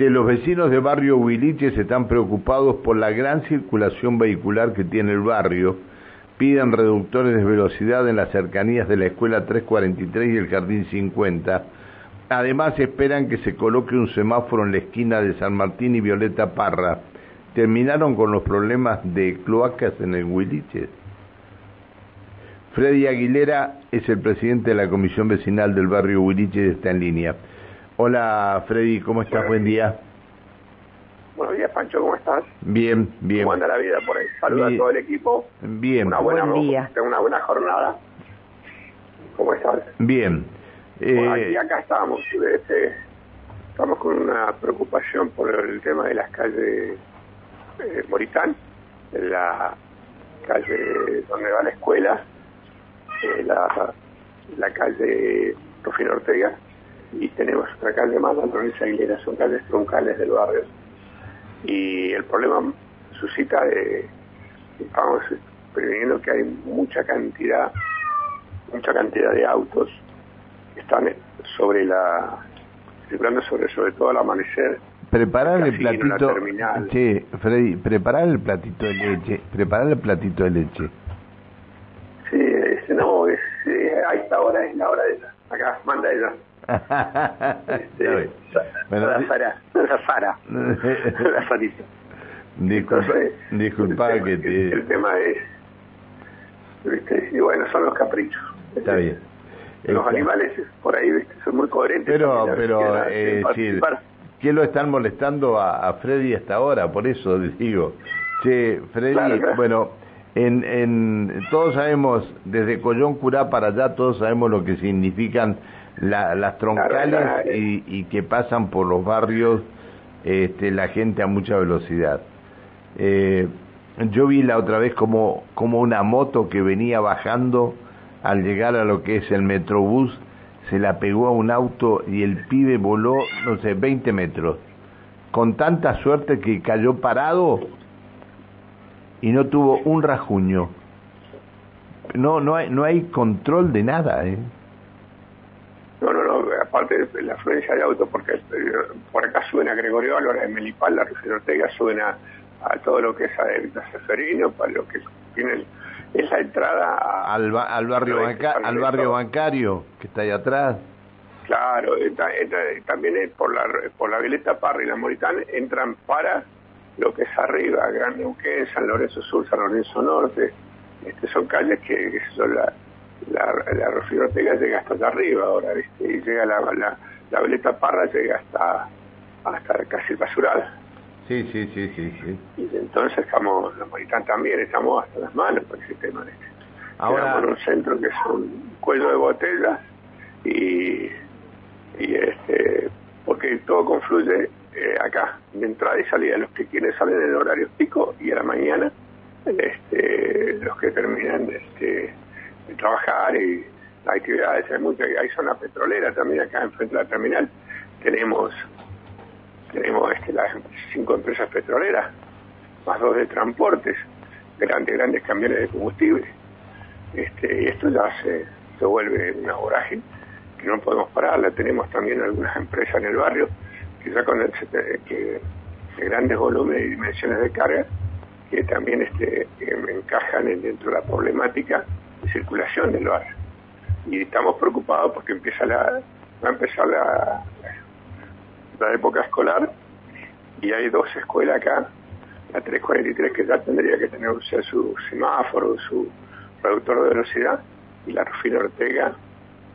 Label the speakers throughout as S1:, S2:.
S1: Che, los vecinos de barrio Huiliches están preocupados por la gran circulación vehicular que tiene el barrio. Piden reductores de velocidad en las cercanías de la escuela 343 y el jardín 50. Además esperan que se coloque un semáforo en la esquina de San Martín y Violeta Parra. ¿Terminaron con los problemas de cloacas en el Huiliches? Freddy Aguilera es el presidente de la comisión vecinal del barrio Huiliches y está en línea. Hola Freddy, ¿cómo estás? Buen día.
S2: Buenos días, Pancho, ¿cómo estás?
S1: Bien, bien.
S2: ¿Cómo anda la vida por ahí? Saludos a todo el equipo.
S1: Bien.
S2: Una buena,
S3: Buen día.
S2: Una buena jornada. ¿Cómo estás?
S1: Bien.
S2: Bueno,
S1: Eh,
S2: aquí acá estamos. Este, estamos con una preocupación por el tema de las calles eh, Moritán, la calle donde va la escuela, eh, la, la calle Rufino Ortega y tenemos otra calle más, la Lorenza Aguilera, son calles troncales del barrio. Y el problema suscita de, vamos previniendo que hay mucha cantidad, mucha cantidad de autos que están sobre la, circulando sobre, sobre todo al amanecer.
S1: preparar el
S2: la
S1: platito. Che, Freddy, preparar el platito de leche. Preparar el platito de leche.
S2: Sí, no, es, eh, a esta hora es la hora de ella. Acá, manda ella. Este, la Sara, la Sara, la Sarita.
S1: disculpa,
S2: Entonces,
S1: disculpa
S2: el,
S1: que
S2: tema-
S1: te...
S2: el tema es, ¿viste? y bueno, son los caprichos.
S1: Está bien.
S2: Los
S1: Este,
S2: animales por ahí ¿viste? son muy coherentes.
S1: Pero, pero, eh, sí. ¿qué lo están molestando a, a Freddy hasta ahora? Por eso digo. Che, Freddy,
S2: Claro, claro.
S1: bueno, en, en, todos sabemos, desde Collón Curá para allá, todos sabemos lo que significan la- las troncales y, y que pasan por los barrios este, la gente a mucha velocidad. Eh, yo vi la otra vez como, como una moto que venía bajando al llegar a lo que es el Metrobús, se la pegó a un auto y el pibe voló, no sé, 20 metros. Con tanta suerte que cayó parado y no tuvo un rajuño. No, no hay, no hay control de nada, ¿eh?
S2: Aparte de la afluencia de autos, porque eh, por acá suben a Gregorio Álvarez de Melipal, la Rufino Ortega, suben a, todo lo que es a Seferino, para lo que tiene el- es la entrada a-
S1: Al, ba- al barrio banca- al barrio bancario que está ahí atrás.
S2: Claro, también es por la por la Violeta Parra y la Moritán entran para lo que es arriba, Gran Neuquén, San Lorenzo Sur, San Lorenzo Norte. Este, son calles que, que son la, la, la Ortega llega hasta allá arriba ahora, ¿viste? y llega la, la, la Violeta Parra llega hasta hasta casi el basural.
S1: Sí, sí, sí, sí, sí.
S2: Y entonces estamos, la Moritán también, estamos hasta las manos por ese tema. ¿viste?
S1: Ahora-
S2: en un centro que es un cuello de botella y, y este porque todo confluye eh, acá, de entrada y salida, los que quieren salen en horario pico y a la mañana, este, los que terminan este, trabajar y las actividades, hay muchas, hay zona petrolera también acá enfrente de la terminal, tenemos tenemos este, las cinco empresas petroleras, más dos de transportes, grandes, grandes camiones de combustible. Este, y esto ya se, se vuelve una vorágine que no podemos pararla. Tenemos también algunas empresas en el barrio que ya con el, que, de grandes volúmenes y dimensiones de carga que también este, encajan en- dentro de la problemática de circulación del barrio. Y estamos preocupados porque empieza la, va a empezar la, la época escolar y hay dos escuelas acá, la 343 que ya tendría que tener o sea, su semáforo, su reductor de velocidad y la Rufino Ortega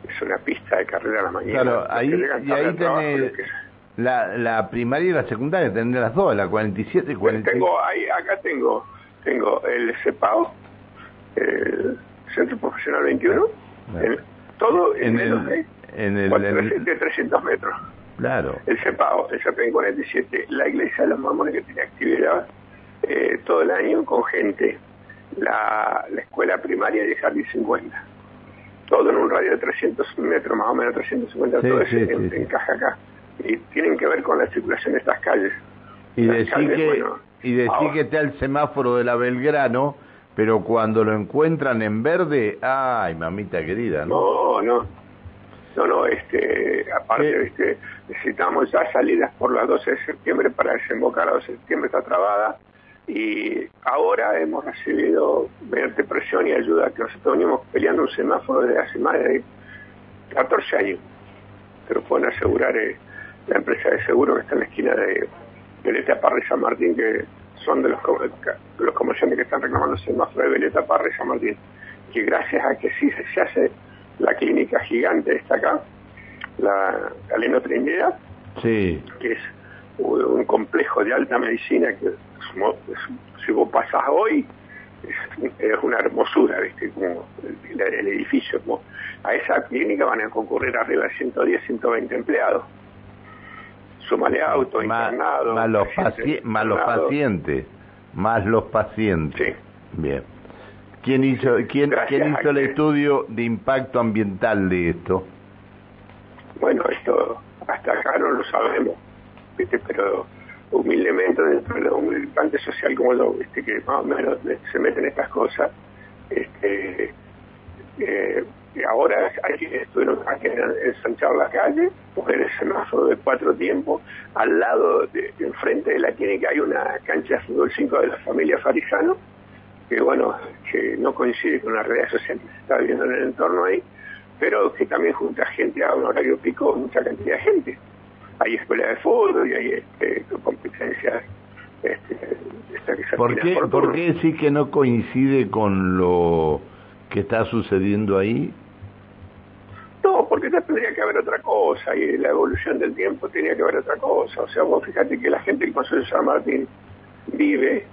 S2: es una pista de carrera a la mañana.
S1: Claro, ahí, y ahí tenés la, la primaria y la secundaria, tenés las dos, la 47 y
S2: Pues
S1: 46.
S2: tengo ahí, acá tengo, tengo el CEPAO, el Centro Profesional 21,
S1: Claro.
S2: en- todo en,
S1: En
S2: menos
S1: el-
S2: de,
S1: en el-
S2: cuatro-
S1: en el-
S2: de 300 metros.
S1: Claro.
S2: El CEPAO, el CEPAO 47, la iglesia de los mormones que tiene actividad eh, todo el año con gente, la, la escuela primaria el jardín 50. Todo en un radio de 300 metros, más o menos 350,
S1: Sí,
S2: todo
S1: sí, sí.
S2: encaja acá. Y tienen que ver con la circulación de estas calles.
S1: Y decir
S2: calles,
S1: que,
S2: bueno,
S1: y decir
S2: ahora-
S1: que está el semáforo de la Belgrano, pero cuando lo encuentran en verde, ay, mamita querida, ¿no?
S2: No, no. No, no, este, aparte, este, necesitamos ya salidas por las 12 de septiembre para desembocar a 12 de septiembre está trabada y ahora hemos recibido mediante presión y ayuda que nosotros venimos peleando un semáforo desde hace más de 14 años. Pero pueden asegurar eh, la empresa de seguro que está en la esquina de Violeta Parra y San Martín, que son de los, los comerciantes que están reclamando el semáforo de Violeta Parra y San Martín, que gracias a que sí se hace la clínica gigante está acá, la Galeno Trinidad,
S1: sí.
S2: que es un complejo de alta medicina que si vos pasás hoy es, una hermosura, ¿viste? Como el, edificio, como a esa clínica van a concurrir arriba de 110, 120 empleados. Súmale auto, internado.
S1: Más los, más los pacientes, más los pacientes.
S2: Sí.
S1: Bien. ¿Quién hizo, quién, ¿quién hizo el estudio de impacto ambiental de esto?
S2: Bueno, esto hasta acá no lo sabemos, ¿viste? pero humildemente dentro de un parte social como yo, ¿viste? que más o menos se meten estas cosas, este, eh, ahora hay que, estuvieron, hay que ensanchar la calle, poner el semáforo de cuatro tiempos, al lado, de, enfrente de la clínica hay una cancha de fútbol 5 de la familia Farisano, que bueno, que no coincide con la realidad social que se está viviendo en el entorno ahí, pero que también junta gente a un horario pico, mucha cantidad de gente. Hay escuelas de fútbol y hay este, competencias este,
S1: que ¿Por, qué, por, ¿Por qué decir que no coincide con lo que está sucediendo ahí?
S2: No, tendría que haber otra cosa y la evolución del tiempo tenía que haber otra cosa. O sea, vos fíjate que la gente del Consejo de San Martín vive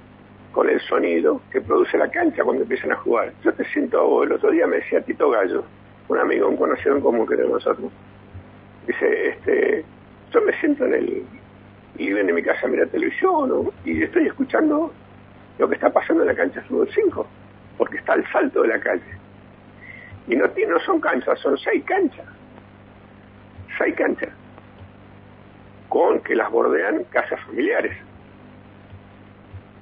S2: con el sonido que produce la cancha cuando empiezan a jugar. Yo te siento, el otro día me decía Tito Gallo, un amigo, un conocido en común que tenemos nosotros. Dice, este, yo me siento en el ven de mi casa a mirar televisión y estoy escuchando lo que está pasando en la cancha Fútbol 5, porque está al salto de la calle. Y no, no son canchas, son seis canchas. Seis canchas. Con que las bordean casas familiares.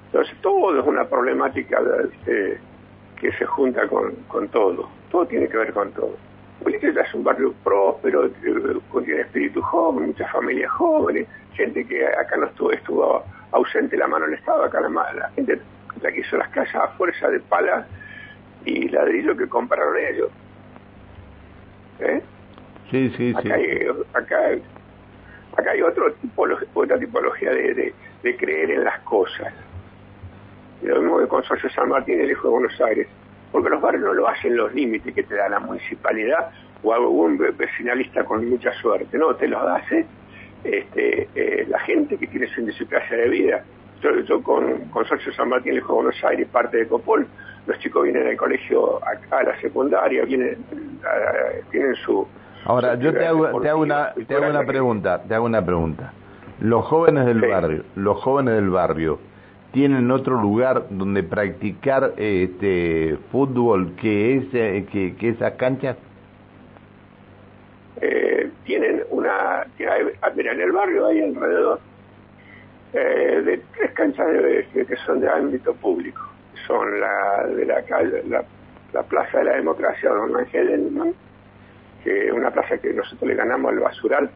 S2: Entonces todo es una problemática que se junta con, con todo. Todo tiene que ver con todo. Bolivia es un barrio próspero, tiene espíritu joven, muchas familias jóvenes, gente que acá no estuvo, estuvo ausente la mano del Estado, acá la, la gente la que hizo las casas a fuerza de palas y ladrillo que compraron ellos.
S1: ¿Eh? Sí, sí,
S2: acá sí. Hay, acá, acá hay otro tipo, otra tipología de, de creer en las cosas lo mismo que Consorcio San Martín el Hijo de Buenos Aires, porque los barrios no lo hacen los límites que te da la municipalidad o algún vecinalista con mucha suerte, no, te los hace este, eh, la gente que tiene su clase de vida. Yo, con Consorcio San Martín, el Hijo de Buenos Aires, parte de Copol, los chicos vienen al colegio a la secundaria, vienen, tienen su...
S1: Ahora, yo te hago, te hago, una, te hago una pregunta, te hago una pregunta. Los jóvenes del barrio, los jóvenes del barrio, tienen otro lugar donde practicar este fútbol que es que, que esas canchas
S2: eh, tienen una ah, mira en el barrio hay alrededor eh, de tres canchas de, que son de ámbito público son la de la calle la, plaza de la democracia don Ángel que es una plaza que nosotros le ganamos al basural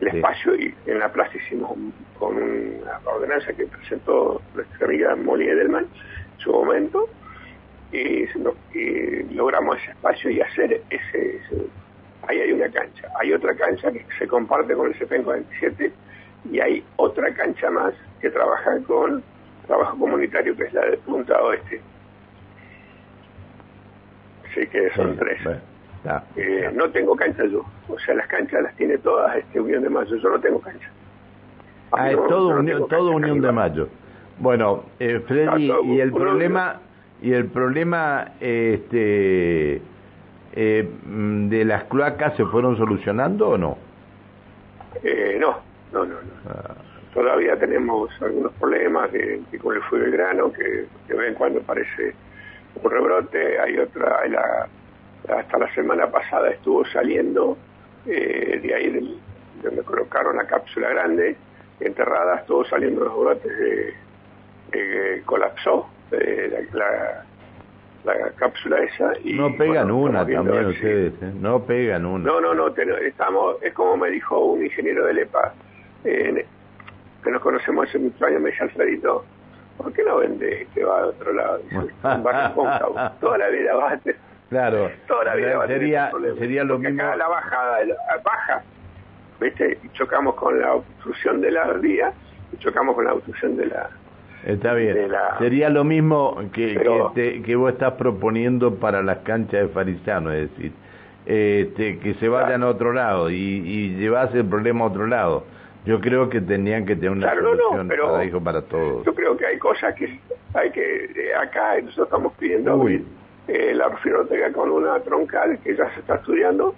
S2: el espacio y en la plaza hicimos con una ordenanza que presentó nuestra amiga Molly Edelman en su momento y, logramos ese espacio y hacer ese, ahí hay una cancha hay otra cancha que se comparte con el CPEN 47 y hay otra cancha más que trabaja con trabajo comunitario que es la de Punta Oeste. Así que son tres eh, no tengo cancha yo. O sea, las canchas las tiene todas este Unión de Mayo. Yo no tengo cancha.
S1: Ah, es todo, unión, todo Unión de Mayo. Bueno, eh, Freddy, y el problema y el problema este eh, de las cloacas se fueron solucionando o no?
S2: Eh, no, no, no, ah. Todavía tenemos algunos problemas que, con el fuego del grano, que, que ven cuando aparece un rebrote. Hay otra, hay la hasta la semana pasada estuvo saliendo eh, de ahí donde colocaron la cápsula grande enterrada, estuvo saliendo los brotes de, colapsó la, la cápsula esa. Y,
S1: no pegan una también ustedes, ¿eh? no pegan una.
S2: No, no, no, estamos, es como me dijo un ingeniero del EPA, que nos conocemos hace muchos años, me dice Alfredito, ¿por qué no vende que va a otro lado? Toda la vida va a tener,
S1: Claro.
S2: Toda la vida va a
S1: sería, sería lo mismo.
S2: Acá la bajada baja, ¿viste? Y chocamos con la obstrucción de la ardía y chocamos con la obstrucción de la
S1: Está bien. Sería lo mismo que, que, que, vos estás proponiendo para las canchas de Farisano, es decir, este, que se vayan a otro lado y, y llevas el problema a otro lado. Yo creo que tenían que tener una solución para, para todos.
S2: Yo creo que hay cosas que hay que, eh, acá nosotros estamos pidiendo eh, la refinoteca con una troncal que ya se está estudiando,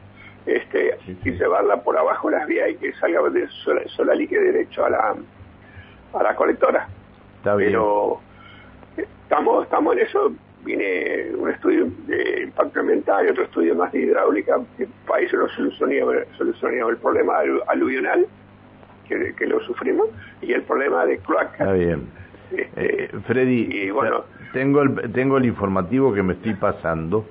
S2: este, y llevarla por abajo las vías y que salga de sola, sola derecho a la, a la colectora. Pero estamos, estamos en eso. Viene un estudio de impacto ambiental y otro estudio más de hidráulica, que para eso lo solucionaríamos, el problema aluvional, que, que, lo sufrimos, y el problema de cloaca.
S1: Está bien. Este, eh, Freddy, bueno, tengo, el, tengo el informativo que me estoy pasando,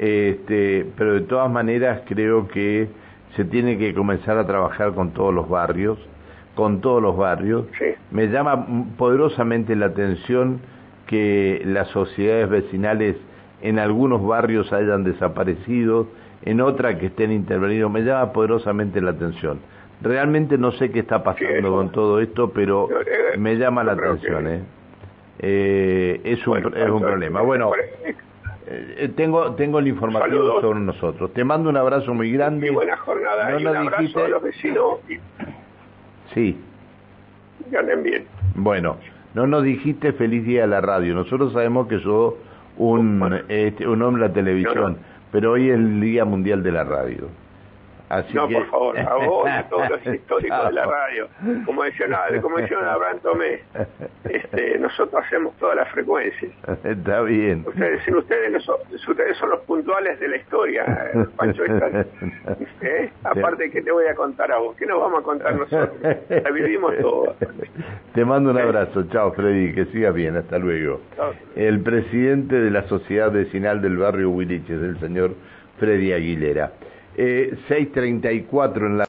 S1: este, pero de todas maneras creo que se tiene que comenzar a trabajar con todos los barrios con todos los barrios. Me llama poderosamente la atención que las sociedades vecinales en algunos barrios hayan desaparecido, en otra que estén intervenidos. Me llama poderosamente la atención. Realmente no sé qué está pasando con todo esto, pero eh, me llama la atención. ¿eh? Eh, es un, es un problema. Bueno, tengo tengo el informativo sobre nosotros. Te mando un abrazo muy grande.
S2: buena jornada no y un abrazo a los vecinos.
S1: Sí.
S2: Ganen bien.
S1: Bueno, no nos dijiste feliz día a la radio. Nosotros sabemos que sos un, este, un hombre de la televisión, pero hoy es el Día Mundial de la Radio
S2: no, por favor, a vos y a todos los históricos de la radio. Como decía, como decía Abraham Tomé, este, nosotros hacemos todas las frecuencias.
S1: Está bien.
S2: Ustedes, sin ustedes, ustedes son los puntuales de la historia, Pancho. ¿Eh? Aparte que te voy a contar a vos, ¿qué nos vamos a contar nosotros? La vivimos todos.
S1: Te mando un abrazo, chao Freddy, que sigas bien, hasta luego. El presidente de la Sociedad Vecinal del Barrio Huiliches, el señor Freddy Aguilera. Eh, 6.34 en la